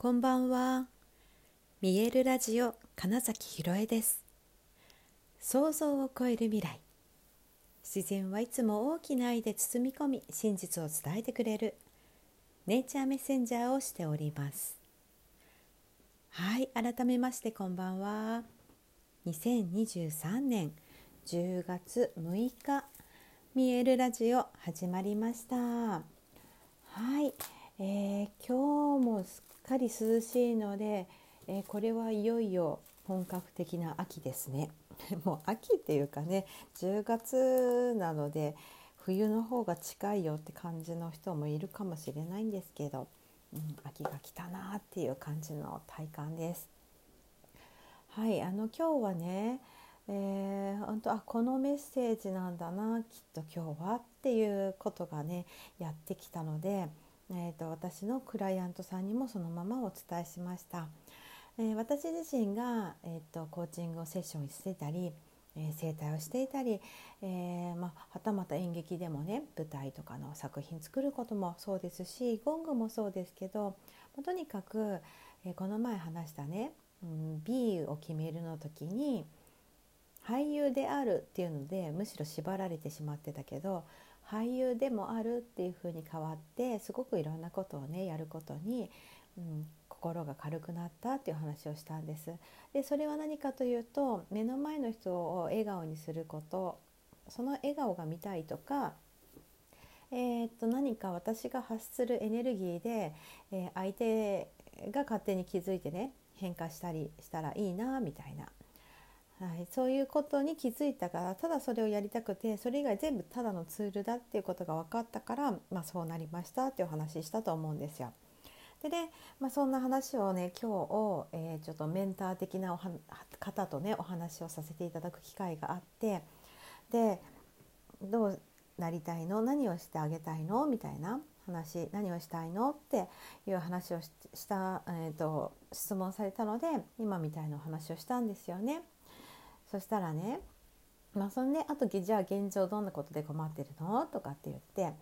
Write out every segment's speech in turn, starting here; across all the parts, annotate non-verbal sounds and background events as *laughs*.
こんばんは。見えるラジオ金崎ひろえです。想像を超える未来。自然はいつも大きな愛で包み込み、真実を伝えてくれるネイチャーメッセンジャーをしております。はい、改めましてこんばんは。2023年10月6日、見えるラジオ始まりました。はい、えー、今日もすっかり涼しいので、えー、これはいよいよ本格的な秋ですね *laughs* もう秋っていうかね10月なので冬の方が近いよって感じの人もいるかもしれないんですけど、うん、秋が来たなっていう感じの体感です。はいあの今日はねえー、本当あこのメッセージなんだなきっと今日はっていうことがねやってきたので、えーと、私のクライアントさんにもそのままお伝えしました。えー、私自身が、えーと、コーチングをセッションしてたり、えー、整体をしていたり、えー、まあ、はたまた演劇でもね舞台とかの作品作ることもそうですしゴングもそうですけど、まあ、とにかく、えこの前話したね、うん、B を決めるの時に俳優であるっていうのでむしろ縛られてしまってたけど俳優でもあるっていう風に変わってすごくいろんなことをねやることに、うん、心が軽くなったっていう話をしたんです。でそれは何かというと目の前の人を笑顔にすることその笑顔が見たいとかえー、っと何か私が発するエネルギーで、えー、相手が勝手に気づいてね変化したりしたらいいなみたいなはい、そういうことに気づいたからただそれをやりたくてそれ以外全部ただのツールだっていうことが分かったから、まあ、そうなりましたっていう話ししたと思うんですよ。でね、まあ、そんな話をね今日、えー、ちょっとメンター的な方とねお話をさせていただく機会があってでどうなりたいの？何をしてあげたいの？みたいな話何をしたいの？っていう話をした、えーと質問されたので今みたいなお話をしたんですよね。そしたらねまあそんであとじゃあ現状どんなことで困ってるの？とかって言って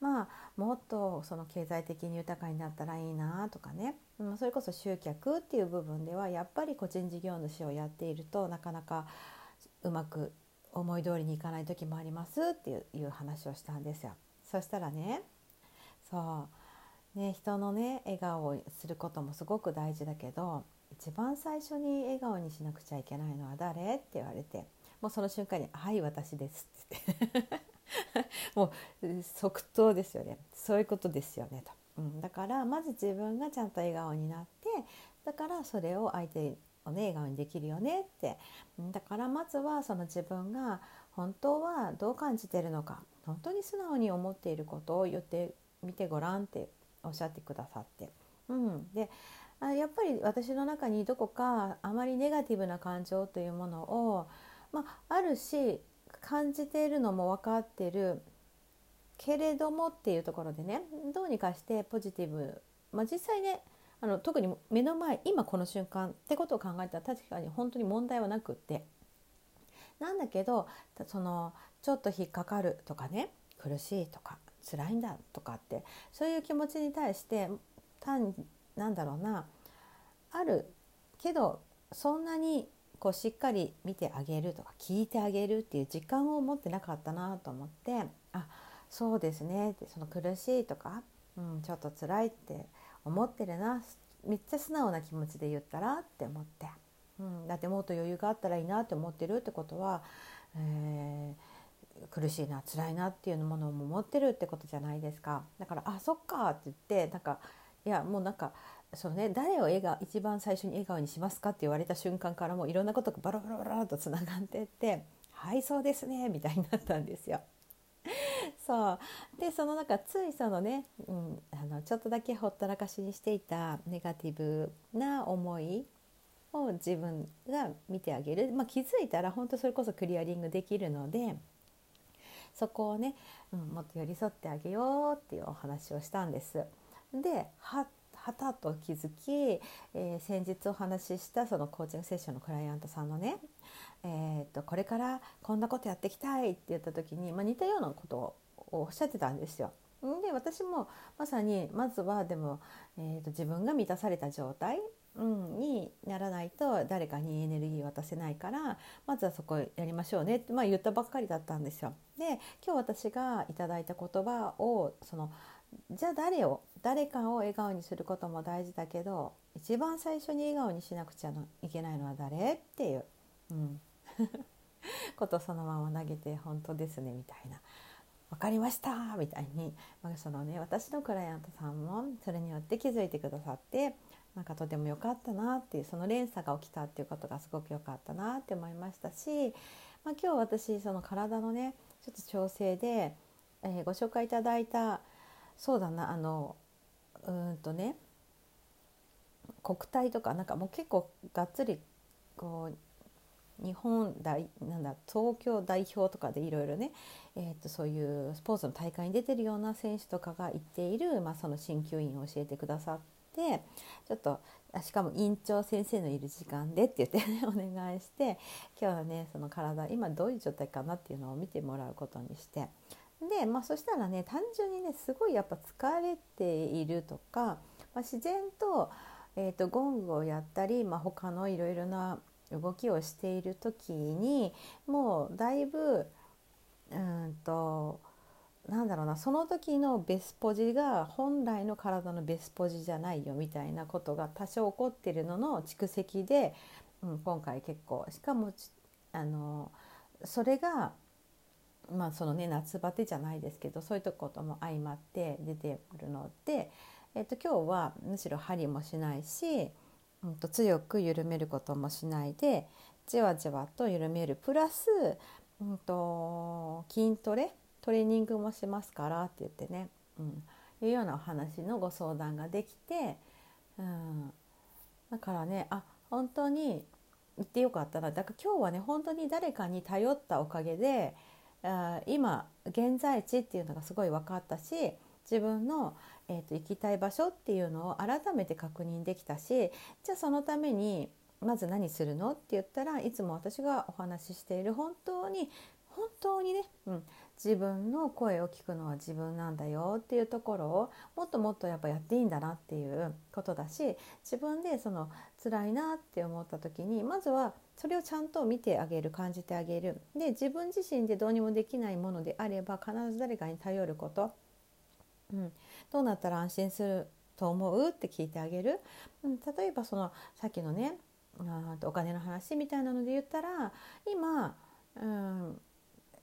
まあもっとその経済的に豊かになったらいいなとかね、まあ、それこそ集客っていう部分ではやっぱり個人事業主をやっているとなかなかうまく思い通りにいかない時もありますっていう話をしたんですよ。そしたらねそう。ね人のね笑顔をすることもすごく大事だけど一番最初に笑顔にしなくちゃいけないのは誰?」って言われてもうその瞬間に「はい私です」って。*laughs* もう即答ですよね。そういうことですよねと、うん、だからまず自分がちゃんと笑顔になってだからそれを相手をね笑顔にできるよねって。だからまずはその自分が本当はどう感じてるのか本当に素直に思っていることを言ってみてごらんっておっしゃってくださって、うん、であやっぱり私の中にどこかあまりネガティブな感情というものを、まあ、あるし感じているのも分かってる。けれどもっていうところでねどうにかしてポジティブ、まあ、実際ねあの特に目の前今この瞬間ってことを考えたら確かに本当に問題はなくって。なんだけどそのちょっと引っかかるとかね苦しいとか辛いんだとかってそういう気持ちに対して単なんだろうな。あるけどそんなにこうしっかり見てあげるとか聞いてあげるっていう時間を持ってなかったなと思ってあそうですね。ってその苦しいとか、うん、ちょっと辛いって思ってるな。めっちゃ素直な気持ちで言ったらって思って、うん、だってもっと余裕があったらいいなって思ってるってことは、えー、苦しいな辛いなっていうものも持ってるってことじゃないですか。だから「あそっか」って言ってなんかいやもうなんかそのね誰を笑顔一番最初に笑顔にしますかって言われた瞬間からもういろんなことがバラバラバラとつながってって「はいそうですね」みたいになったんですよ。*laughs* そうでその中ついそのね、うん、あのちょっとだけほったらかしにしていたネガティブな思いを自分が見てあげる、まあ、気づいたら本当それこそクリアリングできるのでそこをね、うん、もっと寄り添ってあげようっていうお話をしたんです。ではたと気づき、えー、先日お話ししたそのコーチングセッションのクライアントさんのね、えーと、これからこんなことやっていきたいって言った時に、まあ、似たようなことをおっしゃってたんですよ。で私もまさにまずはでも、えーと、自分が満たされた状態、うん、にならないと誰かにエネルギー渡せないからまずはそこやりましょうねって、まあ、言ったばっかりだったんですよ。で今日私がいただいた言葉をそのじゃあ誰を誰かを笑顔にすることも大事だけど一番最初に笑顔にしなくちゃいけないのは誰っていう、うん、*laughs* ことそのまま投げて本当ですねみたいな。分かりましたみたいに、まあ、そのね私のクライアントさんもそれによって気づいてくださってなんかとても良かったなっていうその連鎖が起きたっていうことがすごく良かったなって思いましたし、まあ、今日私その体のねちょっと調整で、えー、ご紹介いただいたそうだなあのうんとね国体とかなんかもう結構がっつりこう日本代なんだ東京代表とかでいろいろね、えー、とそういうスポーツの大会に出てるような選手とかが行っている、まあ、その鍼灸院を教えてくださってちょっとしかも院長先生のいる時間でって言ってね *laughs* お願いして今日はねその体今どういう状態かなっていうのを見てもらうことにしてで、まあ、そしたらね単純にねすごいやっぱ疲れているとか、まあ、自然と,、えーと、ゴングをやったり、まあ、他のいろいろな動きをしている時にもうだいぶうんとなんだろうなその時のベスポジが本来の体のベスポジじゃないよみたいなことが多少起こってるのの蓄積で、うん、今回結構。しかもあのそれがまあそのね夏バテじゃないですけどそういうとことも相まって出てくるので、えっと今日はむしろ針もしないしうんと強く緩めることもしないでじわじわと緩める。プラス、うんと、筋トレトレーニングもしますからって言ってね、うん、いうようなお話のご相談ができて、うん、だからねあ本当に言ってよかったな。だから今日はね本当に誰かに頼ったおかげで今現在地っていうのがすごい分かったし自分の、えーと、行きたい場所っていうのを改めて確認できたしじゃあそのためにまず何するの？って言ったらいつも私がお話ししている本当に本当にね、うん、自分の声を聞くのは自分なんだよっていうところをもっともっとやっぱやっていいんだなっていうことだし自分でその辛いなって思った時にまずはそれをちゃんと見てあげる感じてあげる。で自分自身でどうにもできないものであれば必ず誰かに頼ること。うん、どうなったら安心すると思うって聞いてあげる、うん、例えばそのさっきのねあお金の話みたいなので言ったら今、うん、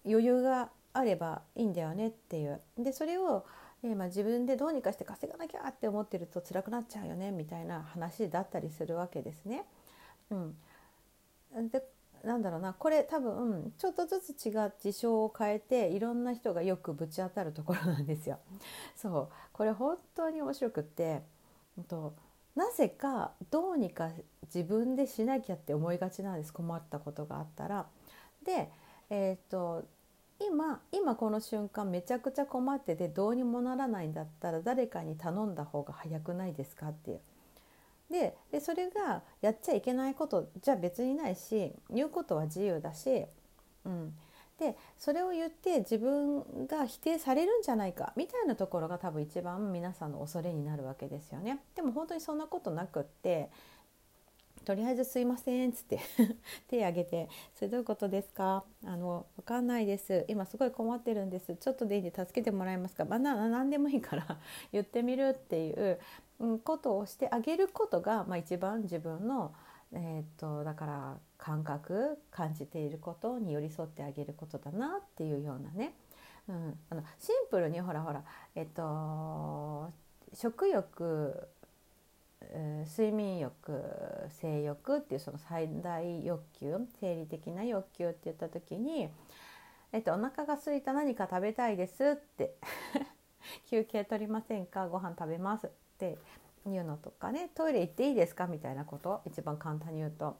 余裕があればいいんだよねっていうでそれを、えー、まあ、自分でどうにかして稼がなきゃって思ってると辛くなっちゃうよねみたいな話だったりするわけですね。うん、でなんだろうなこれ多分ちょっとずつ違う事象を変えていろんな人がよくぶち当たるところなんですよ。*laughs* そうこれ本当に面白くって、となぜかどうにか自分でしなきゃって思いがちなんです困ったことがあったら。で、えーと、今今この瞬間めちゃくちゃ困っててどうにもならないんだったら誰かに頼んだ方が早くないですかっていう。ででそれがやっちゃいけないことじゃ別にないし言うことは自由だし、うん、でそれを言って自分が否定されるんじゃないかみたいなところが多分一番皆さんの恐れになるわけですよね。でも本当にそんなことなくってとりあえずすいません」っつって *laughs* 手挙げて「それどういうことですかあの分かんないです。今すごい困ってるんです。ちょっとでいいんで助けてもらえますか、まあ、な何でもいいから *laughs* 言ってみる」っていうことをしてあげることが、まあ、一番自分の、えーと、だから感覚感じていることに寄り添ってあげることだなっていうようなね、うん、あのシンプルにほらほら、えっ、と食欲睡眠欲性欲っていうその最大欲求生理的な欲求って言った時に、えっと、お腹が空いた何か食べたいですって *laughs* 休憩取りませんか？ご飯食べますっていうのとかねトイレ行っていいですかみたいなこと一番簡単に言うと。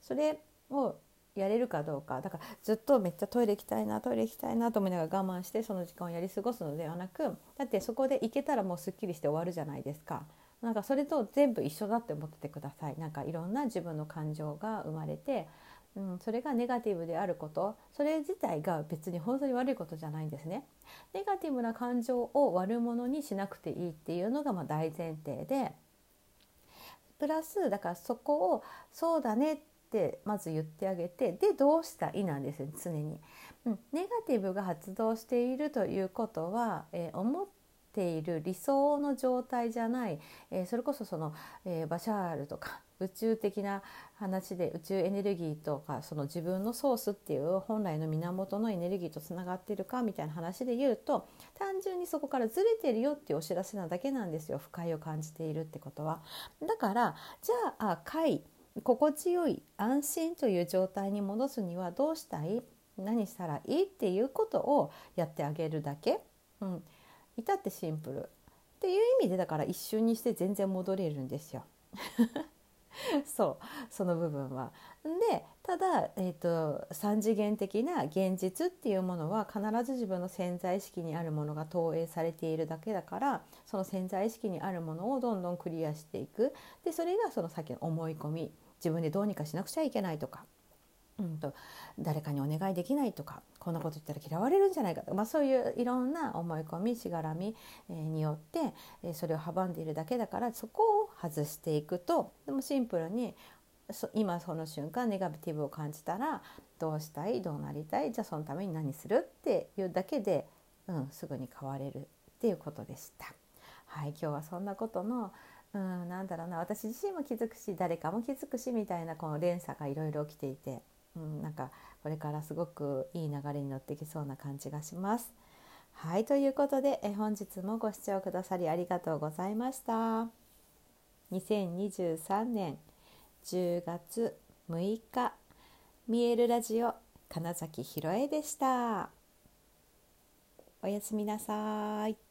それをやれるかどうか。だからずっとめっちゃトイレ行きたいなトイレ行きたいなと思いながら我慢してその時間をやり過ごすのではなくだってそこで行けたらもうすっきりして終わるじゃないですか。なんかそれと全部一緒だって思っててくださいなんかいろんな自分の感情が生まれてうん、それがネガティブであることそれ自体が別に本当に悪いことじゃないんですね。ネガティブな感情を悪者にしなくていいっていうのがま大前提でプラスだからそこをそうだねってまず言ってあげてでどうしたいなんですよ常に、うん。ネガティブが発動しているということは、えー、思っている理想の状態じゃない、えー、それこそその、えー、バシャールとか宇宙的な話で宇宙エネルギーとかその自分のソースっていう本来の源のエネルギーとつながってるかみたいな話で言うと単純にそこからずれてるよっていうお知らせなだけなんですよ不快を感じているってことは。だからじゃあ快心地よい安心という状態に戻すにはどうしたい？何したらいい？っていうことをやってあげるだけ。うん、至ってシンプル。っていう意味でだから一瞬にして全然戻れるんですよ。*laughs* そう。その部分は。でただ、えーと、3次元的な現実っていうものは必ず自分の潜在意識にあるものが投影されているだけだからその潜在意識にあるものをどんどんクリアしていく。でそれがその先の思い込み。自分でどうにかしなくちゃいけないとか。うんと、誰かにお願いできないとかこんなこと言ったら嫌われるんじゃないかとか、まあ、そういういろんな思い込みしがらみ、えによって、えそれを阻んでいるだけだからそこを外していくとでもシンプルに今その瞬間ネガティブを感じたらどうしたい？どうなりたい？じゃあそのために何する？っていうだけで、うん、すぐに変われる。っていうことでした。はい、今日はそんなことのうん、なんだろうな私自身も気づくし誰かも気づくしみたいなこの連鎖がいろいろ起きていて。うん、なんかこれからすごくいい流れに乗ってきそうな感じがします。はいということでえ本日もご視聴くださりありがとうございました。2023年10月6日見えるラジオ金崎ひろえでした。おやすみなさい。